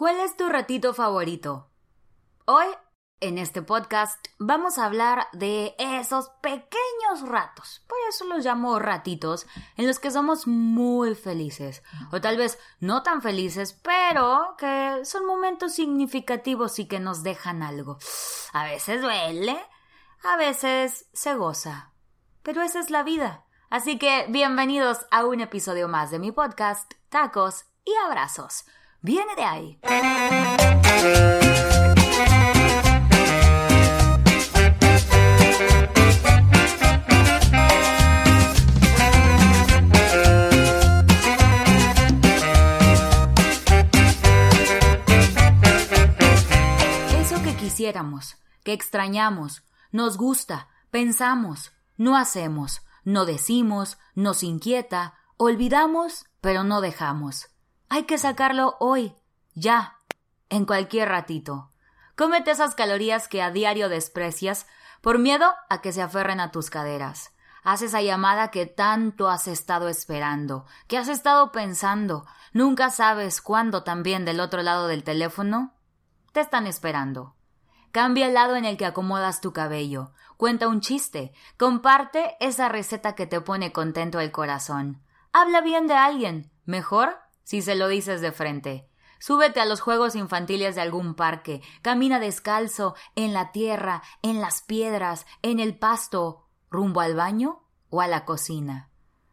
¿Cuál es tu ratito favorito? Hoy, en este podcast, vamos a hablar de esos pequeños ratos, por eso los llamo ratitos, en los que somos muy felices, o tal vez no tan felices, pero que son momentos significativos y que nos dejan algo. A veces duele, a veces se goza, pero esa es la vida. Así que bienvenidos a un episodio más de mi podcast, Tacos y Abrazos viene de ahí. Eso que quisiéramos, que extrañamos, nos gusta, pensamos, no hacemos, no decimos, nos inquieta, olvidamos, pero no dejamos. Hay que sacarlo hoy, ya, en cualquier ratito. Cómete esas calorías que a diario desprecias por miedo a que se aferren a tus caderas. Haz esa llamada que tanto has estado esperando, que has estado pensando. Nunca sabes cuándo también del otro lado del teléfono te están esperando. Cambia el lado en el que acomodas tu cabello. Cuenta un chiste. Comparte esa receta que te pone contento el corazón. Habla bien de alguien. Mejor si se lo dices de frente. Súbete a los juegos infantiles de algún parque, camina descalzo, en la tierra, en las piedras, en el pasto, rumbo al baño o a la cocina.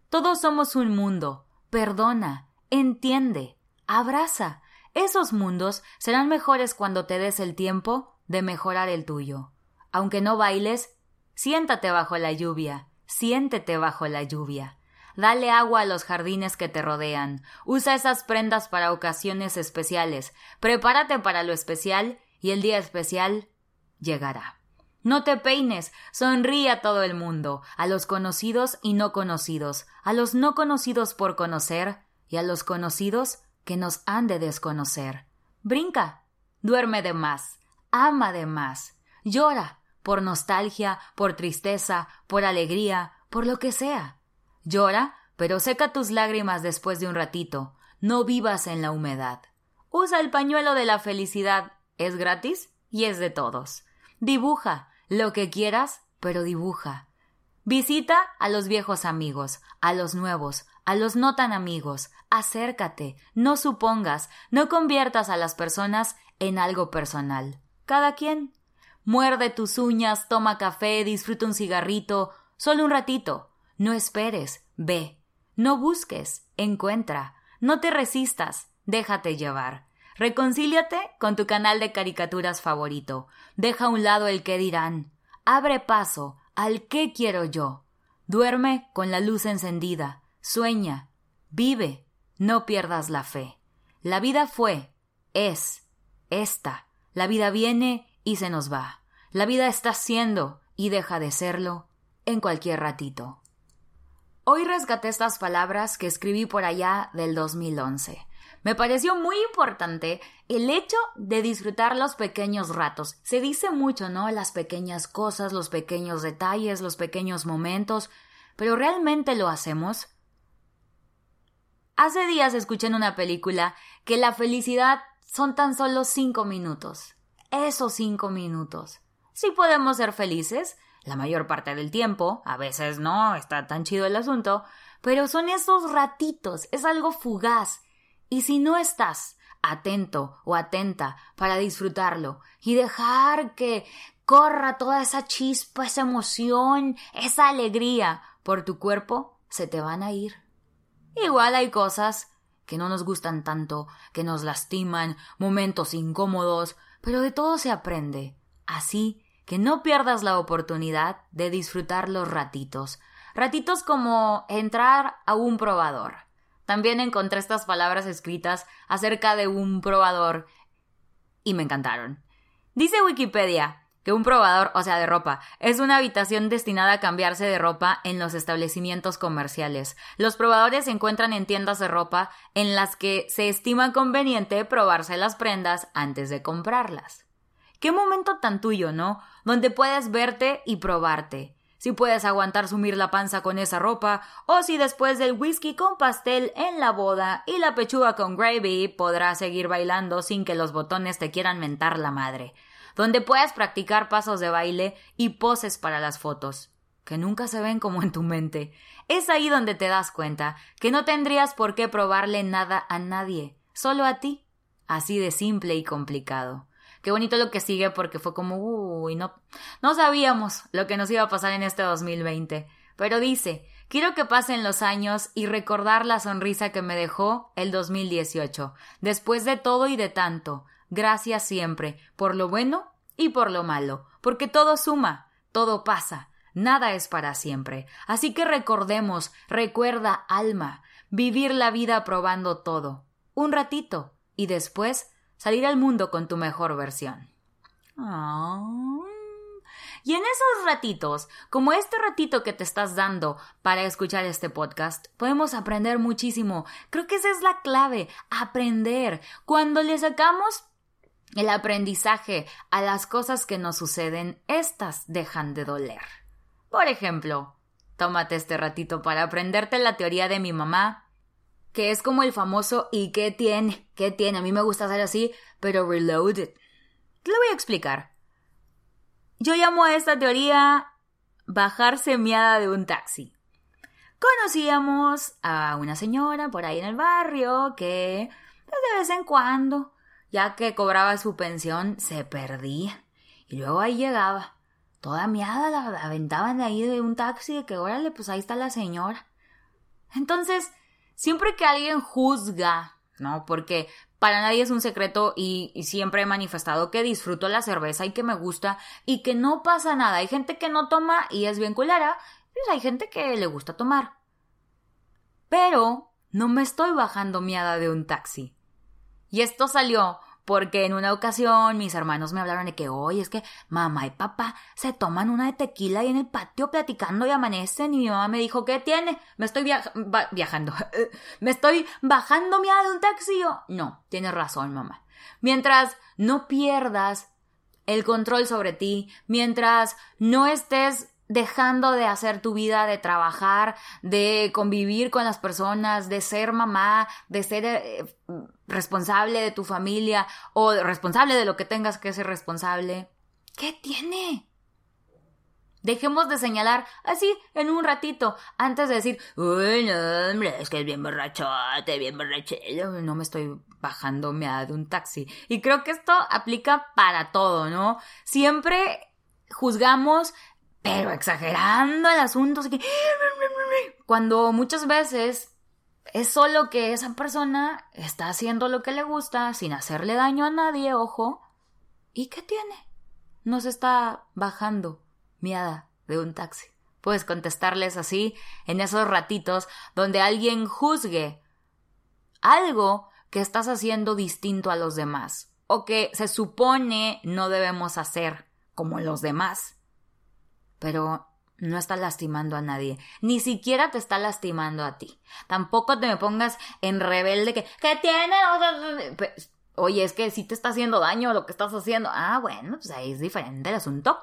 Todos somos un mundo. Perdona, entiende, abraza. Esos mundos serán mejores cuando te des el tiempo de mejorar el tuyo. Aunque no bailes, siéntate bajo la lluvia, siéntete bajo la lluvia. Dale agua a los jardines que te rodean. Usa esas prendas para ocasiones especiales. Prepárate para lo especial y el día especial llegará. No te peines, sonríe a todo el mundo, a los conocidos y no conocidos, a los no conocidos por conocer y a los conocidos que nos han de desconocer. Brinca, duerme de más, ama de más, llora por nostalgia, por tristeza, por alegría, por lo que sea. Llora, pero seca tus lágrimas después de un ratito. No vivas en la humedad. Usa el pañuelo de la felicidad. Es gratis y es de todos. Dibuja lo que quieras, pero dibuja. Visita a los viejos amigos, a los nuevos, a los no tan amigos. Acércate, no supongas, no conviertas a las personas en algo personal. Cada quien. Muerde tus uñas, toma café, disfruta un cigarrito, solo un ratito. No esperes, ve. No busques, encuentra. No te resistas, déjate llevar. Reconcíliate con tu canal de caricaturas favorito. Deja a un lado el que dirán. Abre paso al qué quiero yo. Duerme con la luz encendida. Sueña. Vive. No pierdas la fe. La vida fue, es, esta. La vida viene y se nos va. La vida está siendo y deja de serlo en cualquier ratito. Hoy rescaté estas palabras que escribí por allá del 2011. Me pareció muy importante el hecho de disfrutar los pequeños ratos. Se dice mucho, ¿no? Las pequeñas cosas, los pequeños detalles, los pequeños momentos, pero ¿realmente lo hacemos? Hace días escuché en una película que la felicidad son tan solo cinco minutos. Esos cinco minutos. Sí podemos ser felices, la mayor parte del tiempo, a veces no, está tan chido el asunto, pero son esos ratitos, es algo fugaz. Y si no estás atento o atenta para disfrutarlo y dejar que corra toda esa chispa, esa emoción, esa alegría por tu cuerpo, se te van a ir. Igual hay cosas que no nos gustan tanto, que nos lastiman, momentos incómodos, pero de todo se aprende. Así que no pierdas la oportunidad de disfrutar los ratitos. Ratitos como entrar a un probador. También encontré estas palabras escritas acerca de un probador y me encantaron. Dice Wikipedia que un probador, o sea, de ropa, es una habitación destinada a cambiarse de ropa en los establecimientos comerciales. Los probadores se encuentran en tiendas de ropa en las que se estima conveniente probarse las prendas antes de comprarlas. Qué momento tan tuyo, ¿no? Donde puedes verte y probarte. si puedes aguantar sumir la panza con esa ropa, o si después del whisky con pastel en la boda y la pechuga con gravy podrás seguir bailando sin que los botones te quieran mentar la madre, donde puedas practicar pasos de baile y poses para las fotos, que nunca se ven como en tu mente. Es ahí donde te das cuenta que no tendrías por qué probarle nada a nadie, solo a ti. Así de simple y complicado. Qué bonito lo que sigue porque fue como, uy, no, no sabíamos lo que nos iba a pasar en este 2020. Pero dice, quiero que pasen los años y recordar la sonrisa que me dejó el 2018. Después de todo y de tanto, gracias siempre, por lo bueno y por lo malo, porque todo suma, todo pasa, nada es para siempre. Así que recordemos, recuerda, alma, vivir la vida probando todo. Un ratito, y después salir al mundo con tu mejor versión. Y en esos ratitos, como este ratito que te estás dando para escuchar este podcast, podemos aprender muchísimo. Creo que esa es la clave, aprender. Cuando le sacamos el aprendizaje a las cosas que nos suceden, estas dejan de doler. Por ejemplo, tómate este ratito para aprenderte la teoría de mi mamá, que es como el famoso ¿y qué tiene? ¿Qué tiene? A mí me gusta hacer así, pero reloaded. Te lo voy a explicar. Yo llamo a esta teoría bajarse miada de un taxi. Conocíamos a una señora por ahí en el barrio que pues, de vez en cuando, ya que cobraba su pensión, se perdía. Y luego ahí llegaba. Toda miada la aventaban de ahí de un taxi de que órale, pues ahí está la señora. Entonces, siempre que alguien juzga, ¿no? Porque para nadie es un secreto y, siempre he manifestado que disfruto la cerveza y que me gusta y que no pasa nada. Hay gente que no toma y es bien culera, pues hay gente que le gusta tomar. Pero no me estoy bajando miada de un taxi. Y esto salió porque en una ocasión mis hermanos me hablaron de que, hoy es que mamá y papá se toman una de tequila y en el patio platicando y amanecen y mi mamá me dijo, ¿qué tiene? Me estoy viajando. me estoy bajando mía de un taxi. no, tienes razón, mamá. Mientras no pierdas el control sobre ti, mientras no estés dejando de hacer tu vida, de trabajar, de convivir con las personas, de ser mamá, de ser eh, responsable de tu familia o responsable de lo que tengas que ser responsable. ¿Qué tiene? Dejemos de señalar así en un ratito, antes de decir, uy, no, hombre, es que es bien borrachote, bien borrachillo, no me estoy bajando de un taxi. Y creo que esto aplica para todo, ¿no? Siempre juzgamos pero exagerando el asunto, así que cuando muchas veces es solo que esa persona está haciendo lo que le gusta sin hacerle daño a nadie, ojo, ¿y qué tiene? No se está bajando miada de un taxi. Puedes contestarles así en esos ratitos donde alguien juzgue algo que estás haciendo distinto a los demás o que se supone no debemos hacer como los demás pero no está lastimando a nadie, ni siquiera te está lastimando a ti. Tampoco te me pongas en rebelde que, ¿qué tiene? Pues, oye, es que si te está haciendo daño lo que estás haciendo. Ah, bueno, pues ahí es diferente el asunto.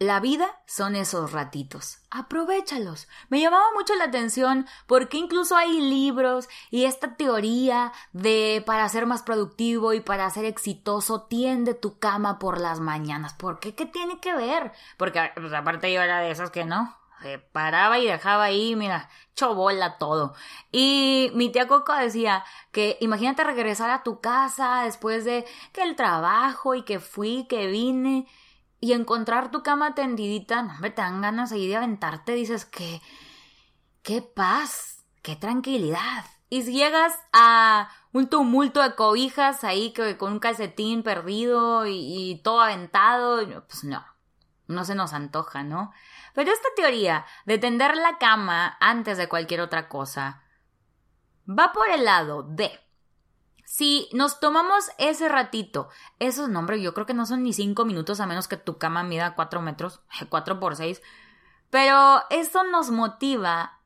La vida son esos ratitos. Aprovechalos. Me llamaba mucho la atención porque incluso hay libros y esta teoría de para ser más productivo y para ser exitoso tiende tu cama por las mañanas. ¿Por qué? ¿Qué tiene que ver? Porque pues, aparte yo era de esas que no. Se paraba y dejaba ahí, mira, chobola todo. Y mi tía Coco decía que imagínate regresar a tu casa después de que el trabajo y que fui, que vine y encontrar tu cama tendidita, no, hombre, te dan ganas ahí de aventarte, dices que, qué paz, qué tranquilidad. Y si llegas a un tumulto de cobijas ahí que con un calcetín perdido y, y todo aventado, pues no, no se nos antoja, ¿no? Pero esta teoría de tender la cama antes de cualquier otra cosa va por el lado de si nos tomamos ese ratito, esos nombres yo creo que no son ni cinco minutos a menos que tu cama mida cuatro metros, cuatro por seis, pero eso nos motiva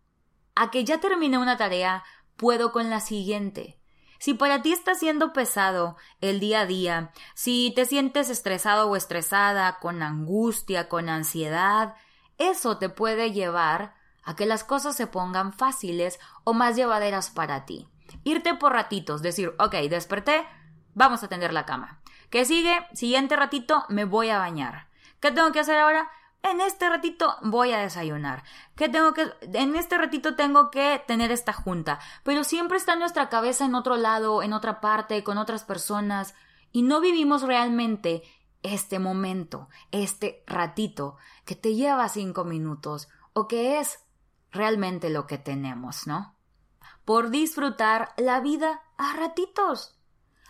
a que ya terminé una tarea, puedo con la siguiente. Si para ti está siendo pesado el día a día, si te sientes estresado o estresada, con angustia, con ansiedad, eso te puede llevar a que las cosas se pongan fáciles o más llevaderas para ti. Irte por ratitos, decir, ok, desperté, vamos a tender la cama. ¿Qué sigue? Siguiente ratito, me voy a bañar. ¿Qué tengo que hacer ahora? En este ratito voy a desayunar. ¿Qué tengo que en este ratito tengo que tener esta junta, pero siempre está nuestra cabeza en otro lado, en otra parte, con otras personas y no vivimos realmente este momento, este ratito que te lleva cinco minutos o que es realmente lo que tenemos, ¿no? Por disfrutar la vida a ratitos.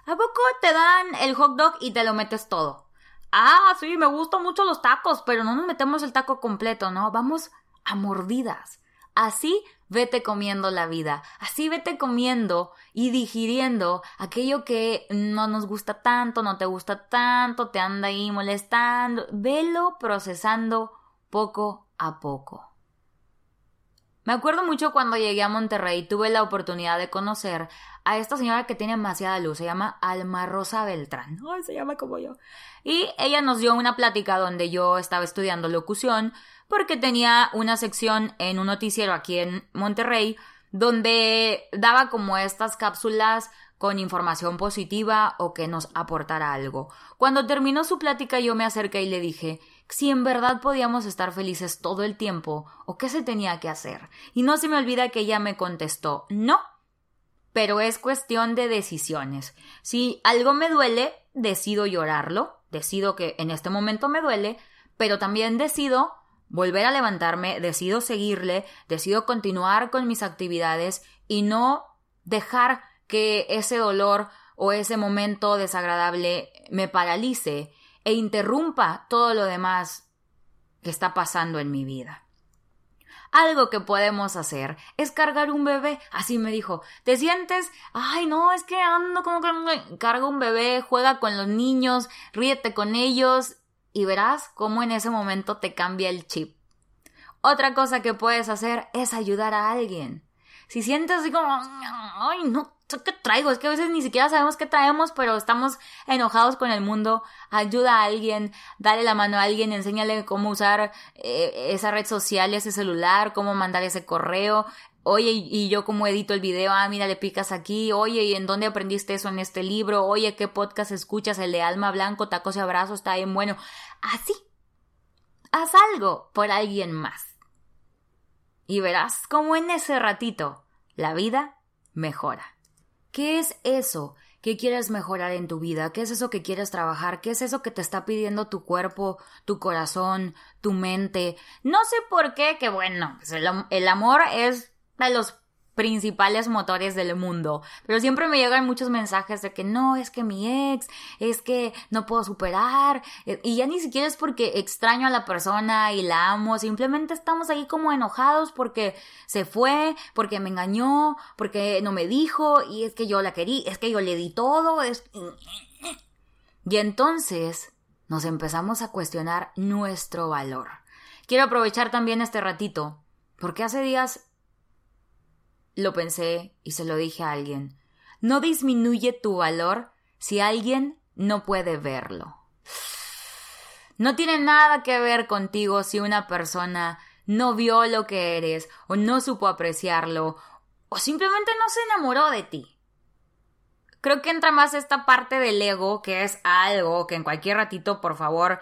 ¿A poco te dan el hot dog y te lo metes todo? Ah, sí, me gustan mucho los tacos, pero no nos metemos el taco completo, ¿no? Vamos a mordidas. Así vete comiendo la vida, así vete comiendo y digiriendo aquello que no nos gusta tanto, no te gusta tanto, te anda ahí molestando, velo procesando poco a poco. Me acuerdo mucho cuando llegué a Monterrey, tuve la oportunidad de conocer a esta señora que tiene demasiada luz, se llama Alma Rosa Beltrán, Ay, se llama como yo. Y ella nos dio una plática donde yo estaba estudiando locución porque tenía una sección en un noticiero aquí en Monterrey donde daba como estas cápsulas con información positiva o que nos aportara algo. Cuando terminó su plática yo me acerqué y le dije si en verdad podíamos estar felices todo el tiempo o qué se tenía que hacer. Y no se me olvida que ella me contestó no. Pero es cuestión de decisiones. Si algo me duele, decido llorarlo, decido que en este momento me duele, pero también decido volver a levantarme, decido seguirle, decido continuar con mis actividades y no dejar que ese dolor o ese momento desagradable me paralice e interrumpa todo lo demás que está pasando en mi vida. Algo que podemos hacer es cargar un bebé. Así me dijo, ¿te sientes? Ay, no, es que ando como que carga un bebé, juega con los niños, ríete con ellos y verás cómo en ese momento te cambia el chip. Otra cosa que puedes hacer es ayudar a alguien. Si sientes así como, ay, no ¿qué traigo? Es que a veces ni siquiera sabemos qué traemos, pero estamos enojados con el mundo. Ayuda a alguien, dale la mano a alguien, enséñale cómo usar eh, esa red social, ese celular, cómo mandar ese correo. Oye, y yo cómo edito el video, ah, mira, le picas aquí, oye, ¿y en dónde aprendiste eso en este libro? Oye, ¿qué podcast escuchas? El de Alma Blanco, Tacos y Abrazos, está bien bueno. Así. Haz algo por alguien más. Y verás cómo en ese ratito la vida mejora. ¿Qué es eso que quieres mejorar en tu vida? ¿Qué es eso que quieres trabajar? ¿Qué es eso que te está pidiendo tu cuerpo, tu corazón, tu mente? No sé por qué, que bueno, pues el, el amor es de los principales motores del mundo. Pero siempre me llegan muchos mensajes de que no, es que mi ex, es que no puedo superar. Eh, y ya ni siquiera es porque extraño a la persona y la amo, simplemente estamos ahí como enojados porque se fue, porque me engañó, porque no me dijo, y es que yo la querí, es que yo le di todo. Es... Y entonces nos empezamos a cuestionar nuestro valor. Quiero aprovechar también este ratito, porque hace días lo pensé y se lo dije a alguien. No disminuye tu valor si alguien no puede verlo. No tiene nada que ver contigo si una persona no vio lo que eres o no supo apreciarlo o simplemente no se enamoró de ti. Creo que entra más esta parte del ego, que es algo que en cualquier ratito, por favor,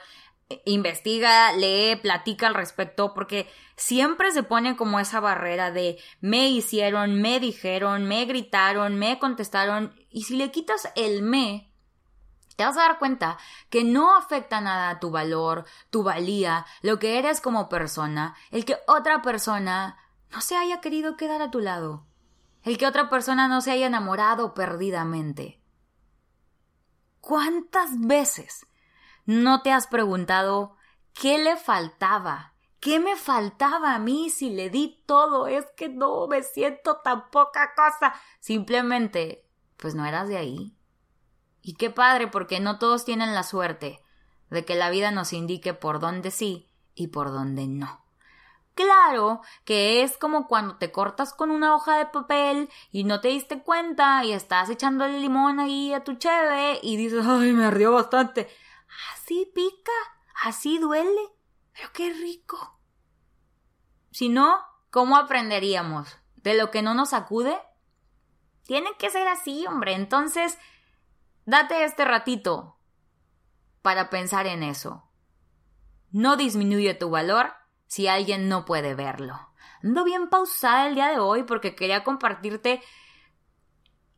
investiga, lee, platica al respecto, porque siempre se pone como esa barrera de me hicieron, me dijeron, me gritaron, me contestaron, y si le quitas el me, te vas a dar cuenta que no afecta nada a tu valor, tu valía, lo que eres como persona, el que otra persona no se haya querido quedar a tu lado, el que otra persona no se haya enamorado perdidamente. ¿Cuántas veces ¿No te has preguntado qué le faltaba? ¿Qué me faltaba a mí si le di todo? Es que no me siento tan poca cosa. Simplemente, pues no eras de ahí. Y qué padre, porque no todos tienen la suerte de que la vida nos indique por dónde sí y por dónde no. Claro que es como cuando te cortas con una hoja de papel y no te diste cuenta y estás echando el limón ahí a tu cheve y dices, ay, me ardió bastante. Así pica, así duele, pero qué rico. Si no, ¿cómo aprenderíamos? ¿De lo que no nos acude? Tiene que ser así, hombre. Entonces, date este ratito para pensar en eso. No disminuye tu valor si alguien no puede verlo. Ando bien pausada el día de hoy porque quería compartirte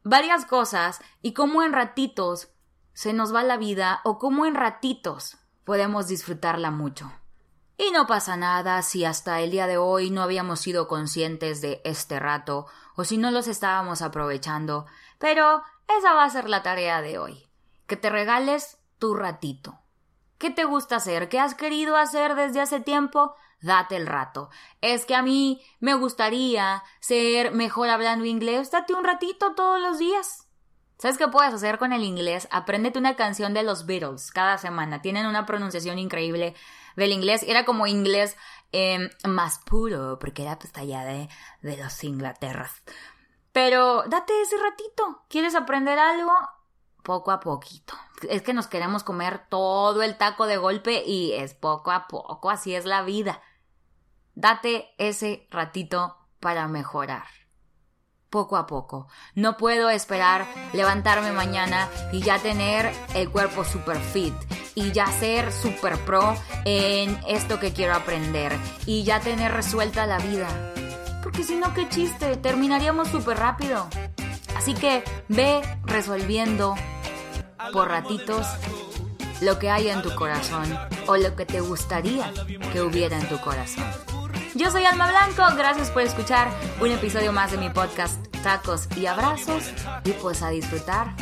varias cosas y cómo en ratitos se nos va la vida o cómo en ratitos podemos disfrutarla mucho. Y no pasa nada si hasta el día de hoy no habíamos sido conscientes de este rato o si no los estábamos aprovechando, pero esa va a ser la tarea de hoy. Que te regales tu ratito. ¿Qué te gusta hacer? ¿Qué has querido hacer desde hace tiempo? Date el rato. Es que a mí me gustaría ser mejor hablando inglés. Date un ratito todos los días. ¿Sabes qué puedes hacer con el inglés? Apréndete una canción de los Beatles cada semana. Tienen una pronunciación increíble del inglés. Era como inglés em, más puro, porque era pues de, de los Inglaterras. Pero date ese ratito. ¿Quieres aprender algo? poco a poquito. Es que nos queremos comer todo el taco de golpe y es poco a poco, así es la vida. Date ese ratito para mejorar. Poco a poco. No puedo esperar levantarme mañana y ya tener el cuerpo super fit y ya ser super pro en esto que quiero aprender y ya tener resuelta la vida. Porque si no, qué chiste, terminaríamos súper rápido. Así que ve resolviendo por ratitos lo que hay en tu corazón o lo que te gustaría que hubiera en tu corazón. Yo soy Alma Blanco, gracias por escuchar un episodio más de mi podcast Tacos y Abrazos y pues a disfrutar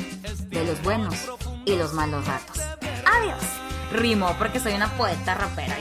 de los buenos y los malos ratos. Adiós. Rimo porque soy una poeta rapera.